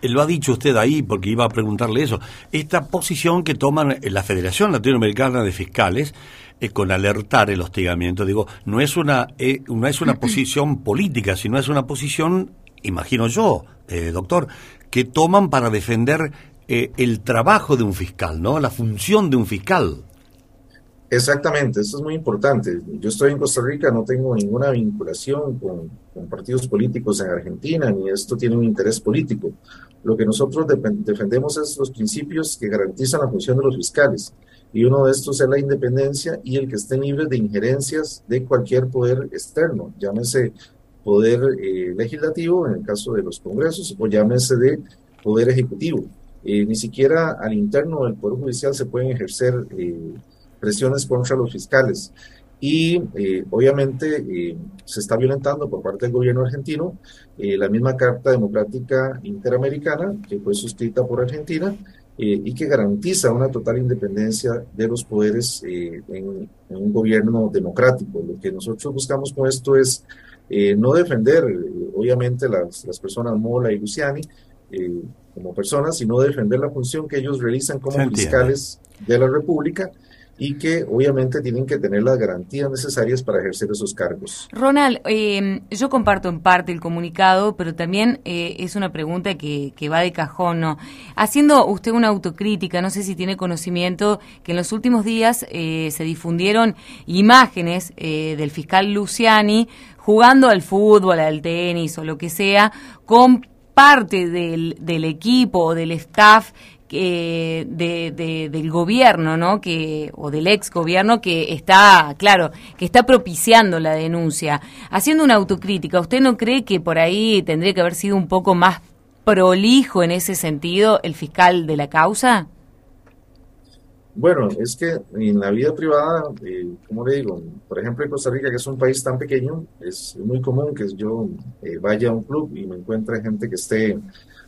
Eh, lo ha dicho usted ahí porque iba a preguntarle eso. Esta posición que toman la Federación Latinoamericana de Fiscales eh, con alertar el hostigamiento, digo, no es una eh, no es una <clears throat> posición política, sino es una posición imagino yo, eh, doctor, que toman para defender eh, el trabajo de un fiscal, ¿no? La función de un fiscal. Exactamente, eso es muy importante. Yo estoy en Costa Rica, no tengo ninguna vinculación con, partidos políticos en Argentina, ni esto tiene un interés político. Lo que nosotros defendemos es los principios que garantizan la función de los fiscales. Y uno de estos es la independencia y el que estén libres de injerencias de cualquier poder externo, llámese poder eh, legislativo, en el caso de los congresos, o llámese de poder ejecutivo. Eh, ni siquiera al interno del Poder Judicial se pueden ejercer eh, presiones contra los fiscales. Y obviamente se está violentando por parte del gobierno argentino la misma Carta Democrática Interamericana que fue suscrita por Argentina y que garantiza una total independencia de los poderes en, en, un gobierno democrático. Lo que nosotros buscamos con esto es eh, no defender, eh, obviamente, las, las, personas Mola y Luciani eh, como personas, sino defender la función que ellos realizan como fiscales de la República y que obviamente tienen que tener las garantías necesarias para ejercer esos cargos. Ronald, yo comparto en parte el comunicado, pero también es una pregunta que, que, va de cajón, ¿no? Haciendo usted una autocrítica, no sé si tiene conocimiento que en los últimos días se difundieron imágenes del fiscal Luciani jugando al fútbol, al tenis o lo que sea, con parte del, del equipo o del staff que, de, del gobierno, ¿no? Que, o del ex gobierno que está, claro, que está propiciando la denuncia. Haciendo una autocrítica, ¿usted no cree que por ahí tendría que haber sido un poco más prolijo en ese sentido el fiscal de la causa? Bueno, es que en la vida privada, eh, como le digo, por ejemplo en Costa Rica, que es un país tan pequeño, es muy común que yo eh, vaya a un club y me encuentre gente que esté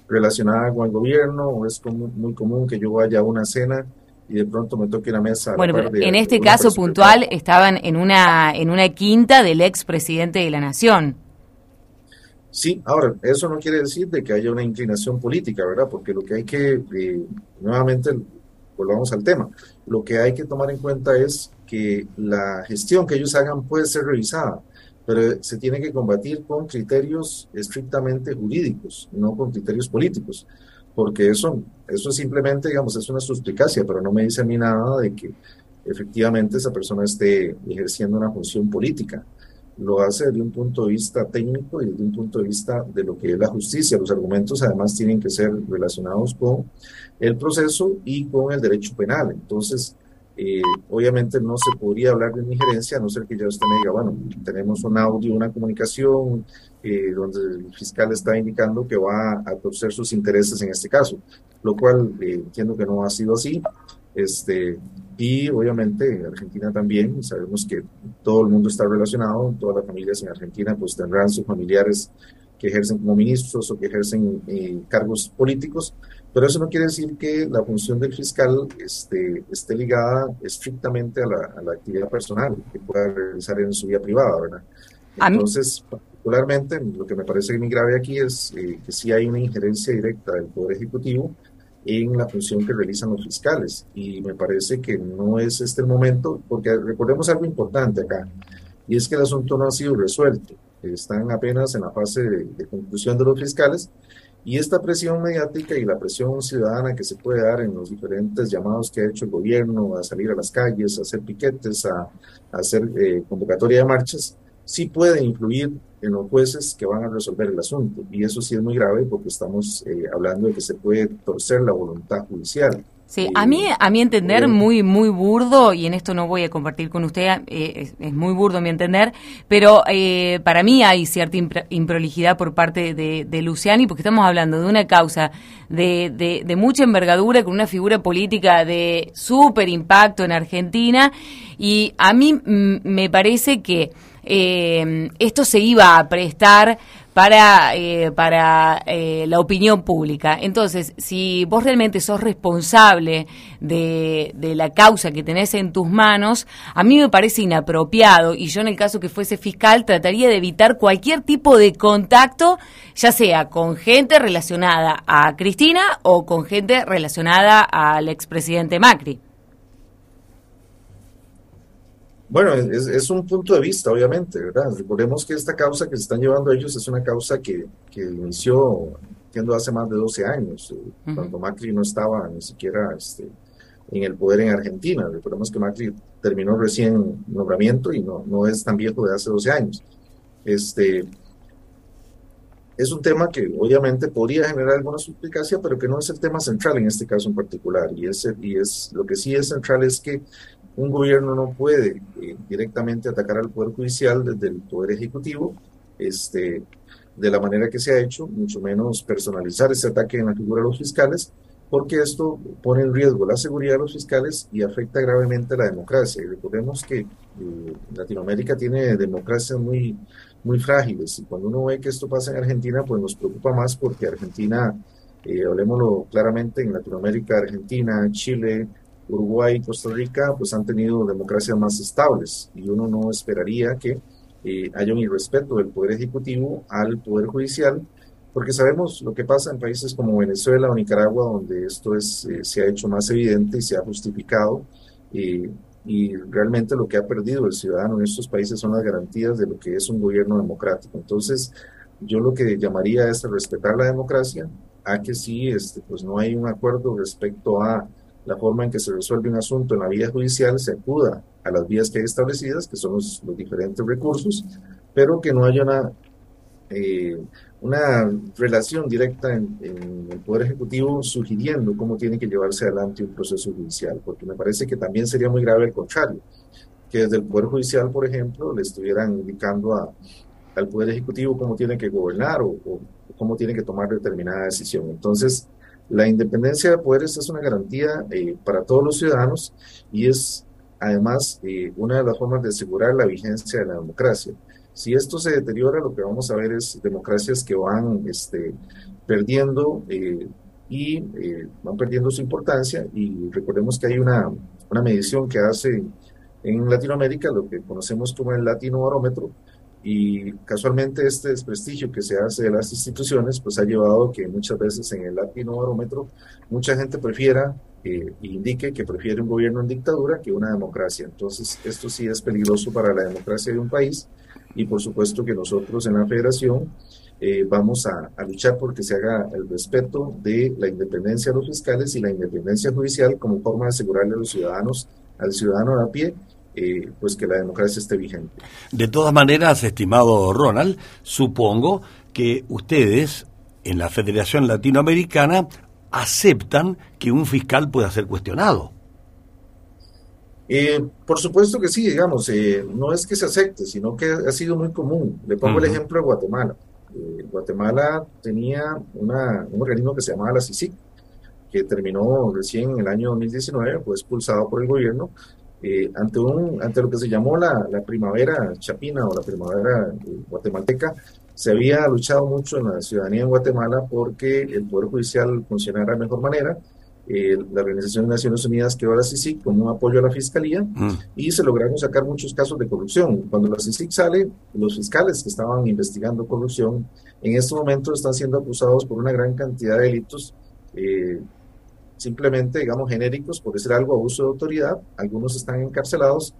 relacionada con el gobierno, o es muy común que yo vaya a una cena y de pronto me toque la mesa. Bueno, pero en este caso puntual estaban en una, en una quinta del ex presidente de la Nación. Sí, ahora, eso no quiere decir de que haya una inclinación política, ¿verdad? Porque lo que hay que, eh, nuevamente, volvamos al tema. Lo que hay que tomar en cuenta es que la gestión que ellos hagan puede ser revisada, pero se tiene que combatir con criterios estrictamente jurídicos, no con criterios políticos, porque eso, eso simplemente, digamos, es una suspicacia, pero no me dice a mí nada de que efectivamente esa persona esté ejerciendo una función política lo hace desde un punto de vista técnico y desde un punto de vista de lo que es la justicia. Los argumentos además tienen que ser relacionados con el proceso y con el derecho penal. Entonces, eh, obviamente no se podría hablar de una injerencia a no ser que ya usted me diga, bueno, tenemos un audio, una comunicación eh, donde el fiscal está indicando que va a torcer sus intereses en este caso, lo cual eh, entiendo que no ha sido así. Este, y obviamente en Argentina también, sabemos que todo el mundo está relacionado, todas las familias en Argentina pues tendrán sus familiares que ejercen como ministros o que ejercen cargos políticos, pero eso no quiere decir que la función del fiscal este, esté ligada estrictamente a la, actividad personal que pueda realizar en su vida privada, ¿verdad? Entonces, particularmente, lo que me parece muy grave aquí es eh, que sí hay una injerencia directa del Poder Ejecutivo en la función que realizan los fiscales. Y me parece que no es este el momento, porque recordemos algo importante acá, y es que el asunto no ha sido resuelto. Están apenas en la fase de conclusión de los fiscales y esta presión mediática y la presión ciudadana que se puede dar en los diferentes llamados que ha hecho el gobierno a salir a las calles, a hacer piquetes, a, hacer eh, convocatoria de marchas, sí puede influir en los jueces que van a resolver el asunto. Y eso sí es muy grave porque estamos eh, hablando de que se puede torcer la voluntad judicial. Sí, a mí, a mi entender, muy, muy burdo, y en esto no voy a compartir con usted, eh, es, muy burdo mi entender, pero eh, para mí hay cierta improlijidad por parte de, de, Luciani, porque estamos hablando de una causa de, de, mucha envergadura, con una figura política de súper impacto en Argentina, y a mí mm, me parece que eh, esto se iba a prestar para, eh, para eh, la opinión pública. Entonces, si vos realmente sos responsable de, de, la causa que tenés en tus manos, a mí me parece inapropiado y yo en el caso que fuese fiscal trataría de evitar cualquier tipo de contacto, ya sea con gente relacionada a Cristina o con gente relacionada al expresidente Macri. Bueno, es, un punto de vista, obviamente, ¿verdad? Recordemos que esta causa que se están llevando ellos es una causa que, que inició, entiendo, hace más de 12 años, eh, cuando Macri no estaba ni siquiera este, en el poder en Argentina. Recordemos que Macri terminó recién nombramiento y no, no es tan viejo de hace 12 años. Este, es un tema que obviamente podría generar alguna suplicacia, pero que no es el tema central en este caso en particular. Y, es, y es, lo que sí es central es que un gobierno no puede eh, directamente atacar al Poder Judicial desde el Poder Ejecutivo, este, de la manera que se ha hecho, mucho menos personalizar ese ataque en la figura de los fiscales, porque esto pone en riesgo la seguridad de los fiscales y afecta gravemente a la democracia. Y recordemos que eh, Latinoamérica tiene democracias muy, muy frágiles y cuando uno ve que esto pasa en Argentina, pues nos preocupa más porque Argentina, eh, hablemoslo claramente, en Latinoamérica, Argentina, Chile, Uruguay y Costa Rica pues han tenido democracias más estables y uno no esperaría que eh, haya un irrespeto del Poder Ejecutivo al Poder Judicial, porque sabemos lo que pasa en países como Venezuela o Nicaragua, donde esto es, eh, se ha hecho más evidente y se ha justificado, y realmente lo que ha perdido el ciudadano en estos países son las garantías de lo que es un gobierno democrático. Entonces, yo lo que llamaría es respetar la democracia, a que sí, este, pues no hay un acuerdo respecto a la forma en que se resuelve un asunto en la vía judicial se acuda a las vías que hay establecidas, que son los, diferentes recursos, pero que no haya una, eh, una relación directa en, el Poder Ejecutivo sugiriendo cómo tiene que llevarse adelante un proceso judicial, porque me parece que también sería muy grave el contrario, que desde el Poder Judicial, por ejemplo, le estuvieran indicando a, al Poder Ejecutivo cómo tiene que gobernar o, o cómo tiene que tomar determinada decisión. Entonces, la independencia de poderes es una garantía eh, para todos los ciudadanos y es además eh, una de las formas de asegurar la vigencia de la democracia. Si esto se deteriora, lo que vamos a ver es democracias que van este, perdiendo eh, y van perdiendo su importancia y recordemos que hay una, una medición que hace en Latinoamérica, lo que conocemos como el Latino Barómetro, y casualmente este desprestigio que se hace de las instituciones, pues ha llevado que muchas veces en el latino barómetro mucha gente prefiera eh, indique que prefiere un gobierno en dictadura que una democracia. Entonces, esto sí es peligroso para la democracia de un país y por supuesto que nosotros en la federación eh, vamos a, a, luchar porque se haga el respeto de la independencia de los fiscales y la independencia judicial como forma de asegurarle a los ciudadanos, al ciudadano a pie, eh, pues que la democracia esté vigente. De todas maneras, estimado Ronald, supongo que ustedes en la Federación Latinoamericana aceptan que un fiscal pueda ser cuestionado. Eh, por supuesto que sí, digamos, eh, no es que se acepte, sino que ha sido muy común. Le pongo el ejemplo de Guatemala. Eh, Guatemala tenía una, un organismo que se llamaba la CICIC, que terminó recién en el año 2019, fue expulsado por el gobierno, eh, ante, un, ante lo que se llamó la, la primavera chapina o la primavera eh, guatemalteca. Se había luchado mucho en la ciudadanía en Guatemala porque el Poder Judicial funcionara de mejor manera. Eh, la Organización de Naciones Unidas creó a la CICIC como un apoyo a la Fiscalía y se lograron sacar muchos casos de corrupción. Cuando la CICIC sale, los fiscales que estaban investigando corrupción en estos momentos están siendo acusados por una gran cantidad de delitos, eh, simplemente, digamos, genéricos, por decir algo, abuso de autoridad. Algunos están encarcelados.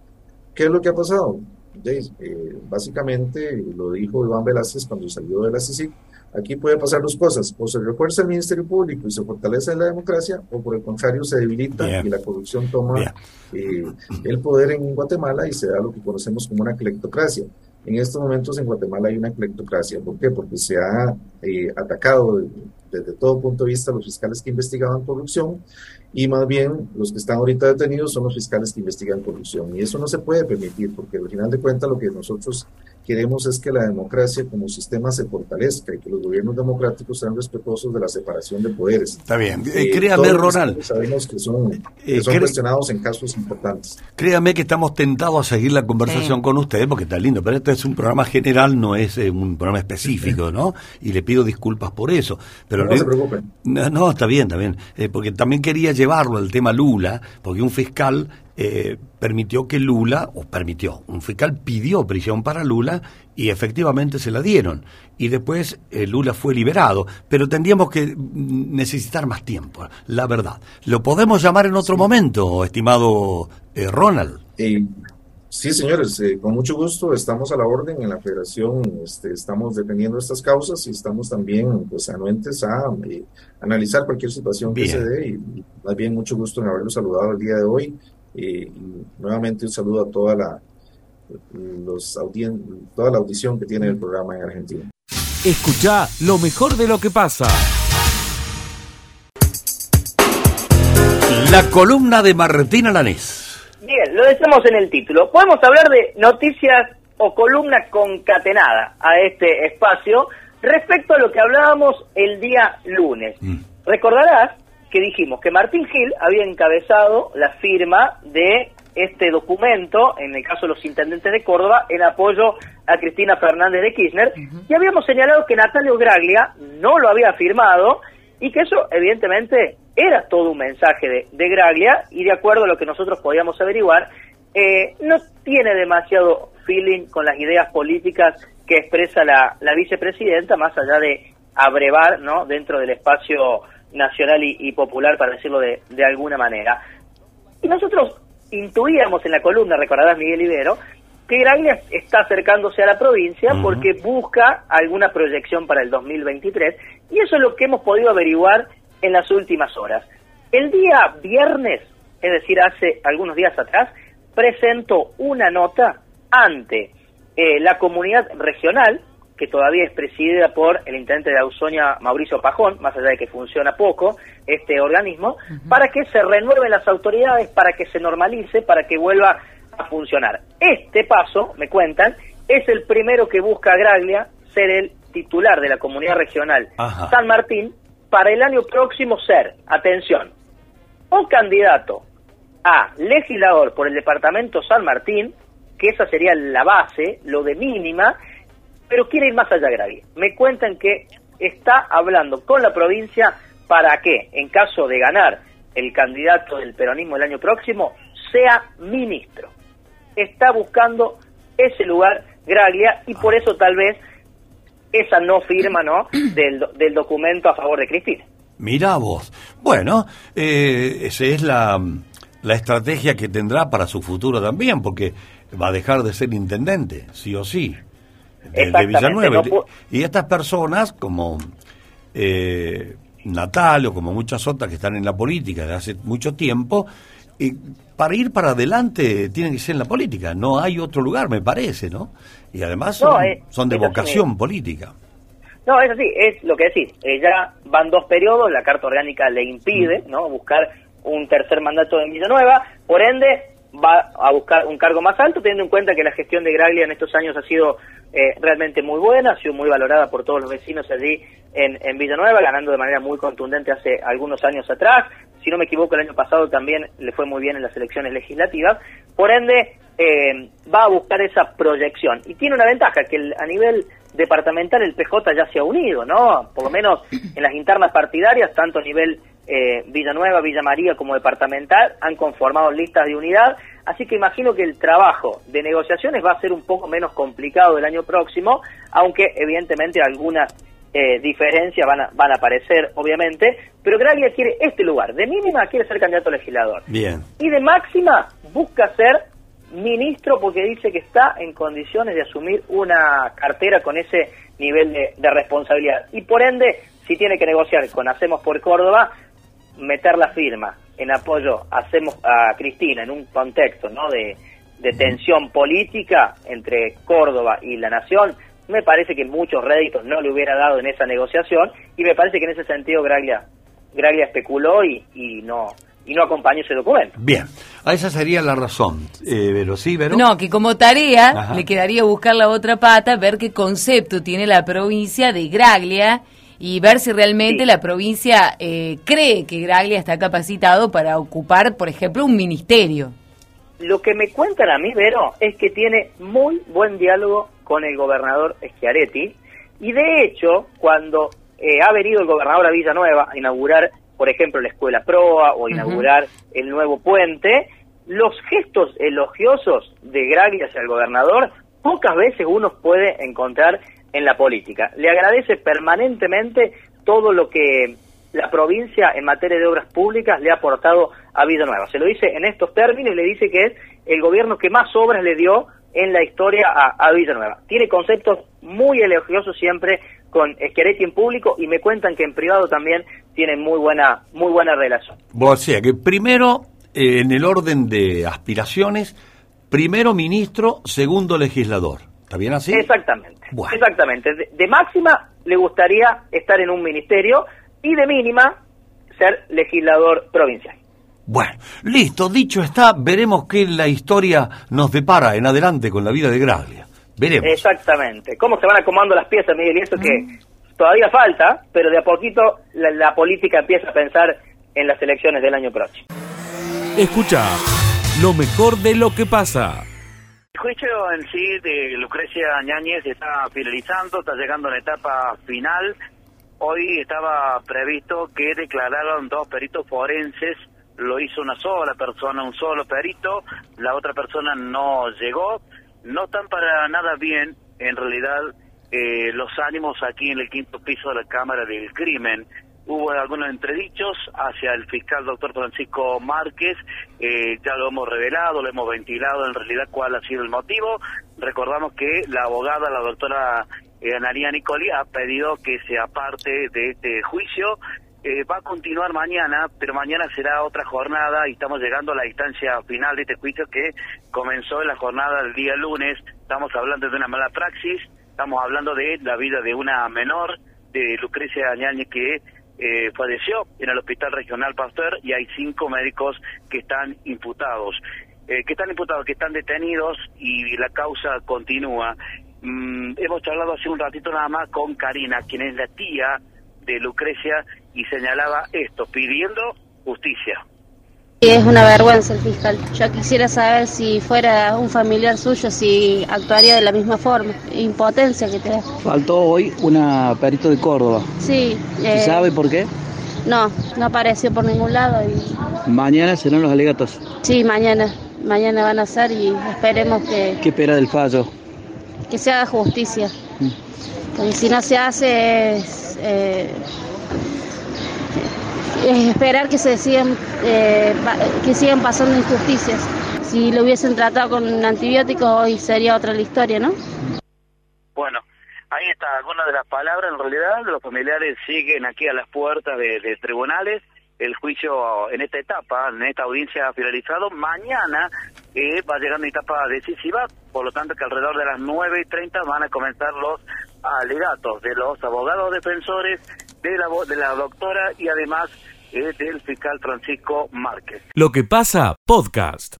¿Qué es lo que ha pasado? Eh, básicamente, lo dijo Iván Velázquez cuando salió de la CICIC, aquí puede pasar dos cosas, o se refuerza el Ministerio Público y se fortalece la democracia, o por el contrario se debilita y la corrupción toma eh, el poder en Guatemala y se da lo que conocemos como una clectocracia. En estos momentos en Guatemala hay una clectocracia. ¿Por qué? Porque se ha eh, atacado de- desde todo punto de vista los fiscales que investigaban corrupción y más bien los que están ahorita detenidos son los fiscales que investigan corrupción. Y eso no se puede permitir porque al final de cuentas lo que nosotros queremos es que la democracia como sistema se fortalezca y que los gobiernos democráticos sean respetuosos de la separación de poderes. Está bien. Eh, Eh, créame, Ronald. Sabemos que son, que Eh, son cre- cuestionados en casos importantes. Créame que estamos tentados a seguir la conversación Sí. con ustedes porque está lindo, pero este es un programa general, no es eh, un programa específico, ¿no? Y le pido disculpas por eso. Pero No le- se preocupen. No, no, está bien, está bien. Eh, porque también quería llevarlo al tema Lula, porque un fiscal eh, permitió que Lula, o permitió, un fiscal pidió prisión para Lula y efectivamente se la dieron. Y después eh, Lula fue liberado. Pero tendríamos que mm, necesitar más tiempo, la verdad. ¿Lo podemos llamar en otro momento, estimado eh, Ronald? Sí, señores, eh, con mucho gusto estamos a la orden en la federación, este, estamos defendiendo estas causas y estamos también pues, anuentes a eh, analizar cualquier situación que se dé y, y más bien mucho gusto en haberlos saludado el día de hoy eh, y nuevamente un saludo a toda la, los audien- toda la audición que tiene el programa en Argentina. Escucha lo mejor de lo que pasa. La columna de Martín Alanés. Bien, lo decimos en el título. Podemos hablar de noticias o columna concatenada a este espacio respecto a lo que hablábamos el día lunes. Recordarás que dijimos que Martín Gil había encabezado la firma de este documento, en el caso de los intendentes de Córdoba, en apoyo a Cristina Fernández de Kirchner, y habíamos señalado que Natalio Graglia no lo había firmado y que eso evidentemente era todo un mensaje de, de Graglia y de acuerdo a lo que nosotros podíamos averiguar, eh, no tiene demasiado feeling con las ideas políticas que expresa la, la vicepresidenta, más allá de abrevar ¿no? dentro del espacio nacional y, y popular, para decirlo de, de alguna manera. Y nosotros intuíamos en la columna, recordarás Miguel Ibero, que Graglia está acercándose a la provincia porque busca alguna proyección para el 2023 y eso es lo que hemos podido averiguar en las últimas horas. El día viernes, es decir, hace algunos días atrás, presentó una nota ante eh, la comunidad regional, que todavía es presidida por el intendente de Ausonia, Mauricio Pajón, más allá de que funciona poco este organismo, para que se renueven las autoridades, para que se normalice, para que vuelva a funcionar. Este paso, me cuentan, es el primero que busca Graglia ser el titular de la comunidad regional Ajá. San Martín para el año próximo ser, atención, o candidato a legislador por el departamento San Martín, que esa sería la base, lo de mínima, pero quiere ir más allá, Graglia. Me cuentan que está hablando con la provincia para que, en caso de ganar el candidato del peronismo el año próximo, sea ministro. Está buscando ese lugar Graglia y por eso tal vez esa no firma ¿no? <clears throat> Del documento a favor de Cristina. Mirá vos. Bueno, eh, esa es la, la estrategia que tendrá para su futuro también, porque va a dejar de ser intendente, sí o sí, de, Villanueva. no y estas personas, como eh, Natal o como muchas otras que están en la política desde hace mucho tiempo, eh, para ir para adelante tienen que ser en la política. No hay otro lugar, me parece, ¿no? Y además No, eh, son de vocación política. No, es así, es lo que decís. Eh, ya van dos periodos, la Carta Orgánica le impide ¿no? buscar un tercer mandato de Villanueva, por ende, va a buscar un cargo más alto, teniendo en cuenta que la gestión de Graglia en estos años ha sido eh, realmente muy buena, ha sido muy valorada por todos los vecinos allí en, en Villanueva, ganando de manera muy contundente hace algunos años atrás. Si no me equivoco, el año pasado también le fue muy bien en las elecciones legislativas. Por ende, eh, va a buscar esa proyección. Y tiene una ventaja, que el- a nivel departamental el PJ ya se ha unido, ¿no? Por lo menos en las internas partidarias, tanto a nivel eh, Villanueva, Villa María como departamental, han conformado listas de unidad. Así que imagino que el trabajo de negociaciones va a ser un poco menos complicado el año próximo, aunque evidentemente algunas eh, diferencias van a, van a aparecer, obviamente. Pero Graglia quiere este lugar. De mínima quiere ser candidato a legislador. Bien. Y de máxima busca ser ministro porque dice que está en condiciones de asumir una cartera con ese nivel de, de responsabilidad. Y por ende, si tiene que negociar con Hacemos por Córdoba, meter la firma en apoyo a Hacemos a Cristina en un contexto ¿no? de, de tensión política entre Córdoba y la Nación, me parece que muchos réditos no le hubiera dado en esa negociación y me parece que en ese sentido Graglia, Graglia especuló y, y no y no acompañó ese documento. Bien, a esa sería la razón. Eh, Vero, ¿sí, Vero? No, que como tarea Ajá. le quedaría buscar la otra pata, ver qué concepto tiene la provincia de Graglia y ver si realmente la provincia eh, cree que Graglia está capacitado para ocupar, por ejemplo, un ministerio. Lo que me cuentan a mí, Vero, es que tiene muy buen diálogo con el gobernador Schiaretti y de hecho, cuando eh, ha venido el gobernador a Villanueva a inaugurar, por ejemplo, la escuela Proa o inaugurar el nuevo puente, los gestos elogiosos de Graglia hacia el gobernador pocas veces uno puede encontrar en la política. Le agradece permanentemente todo lo que la provincia en materia de obras públicas le ha aportado a Villanueva. Se lo dice en estos términos y le dice que es el gobierno que más obras le dio en la historia a, a Villanueva. Tiene conceptos muy elogiosos siempre con Schiaretti en público y me cuentan que en privado también tienen muy buena muy buena relación. O sea, que primero, eh, en el orden de aspiraciones, primero ministro, segundo legislador. ¿Está bien así? Exactamente. Bueno. Exactamente. De, de máxima le gustaría estar en un ministerio y de mínima ser legislador provincial. Bueno, listo, dicho está, veremos qué la historia nos depara en adelante con la vida de Graglia. Veremos. Exactamente. ¿Cómo se van acomodando las piezas, Miguel? Y eso que todavía falta, pero de a poquito la, la política empieza a pensar en las elecciones del año próximo. Escucha lo mejor de lo que pasa. Juicio en sí de Lucrecia Ñáñez está finalizando, está llegando a la etapa final. Hoy estaba previsto que declararon dos peritos forenses, lo hizo una sola persona, un solo perito, la otra persona no llegó. No están para nada bien, en realidad, eh, los ánimos aquí en el quinto piso de la Cámara del Crimen. Hubo algunos entredichos hacia el fiscal doctor Francisco Márquez, eh, ya lo hemos revelado, lo hemos ventilado en realidad cuál ha sido el motivo. Recordamos que la abogada, la doctora eh, Analia Nicoli, ha pedido que sea parte de este juicio. Eh, va a continuar mañana, pero mañana será otra jornada y estamos llegando a la instancia final de este juicio que comenzó en la jornada del día lunes. Estamos hablando de una mala praxis, estamos hablando de la vida de una menor, de Lucrecia Ñañez, que eh, falleció en el Hospital Regional Pasteur y hay cinco médicos que están imputados. Eh, que están imputados, que están detenidos y la causa continúa. Mm, hemos charlado hace un ratito nada más con Karina, quien es la tía de Lucrecia y señalaba esto, pidiendo justicia. Es una vergüenza el fiscal. Yo quisiera saber si fuera un familiar suyo, si actuaría de la misma forma. Impotencia que te da. Faltó hoy una perito de Córdoba. Sí. ¿Se eh, sabe por qué? No, no apareció por ningún lado. Y, Mañana serán los alegatos. sí, mañana. Mañana van a ser y esperemos que, ¿Qué espera del fallo? que se haga justicia. Porque si no se hace es, eh, es esperar que se sigan, eh, que sigan pasando injusticias. Si lo hubiesen tratado con antibióticos hoy sería otra la historia, ¿no? Bueno, ahí está algunas de las palabras. En realidad, los familiares siguen aquí a las puertas de, de tribunales. El juicio en esta etapa, en esta audiencia ha finalizado. Mañana eh, va llegando etapa decisiva, por lo tanto que alrededor de las 9 y 30 van a comenzar los alegatos de los abogados defensores, de la, de la doctora y además eh, del fiscal Francisco Márquez. Lo que pasa, podcast.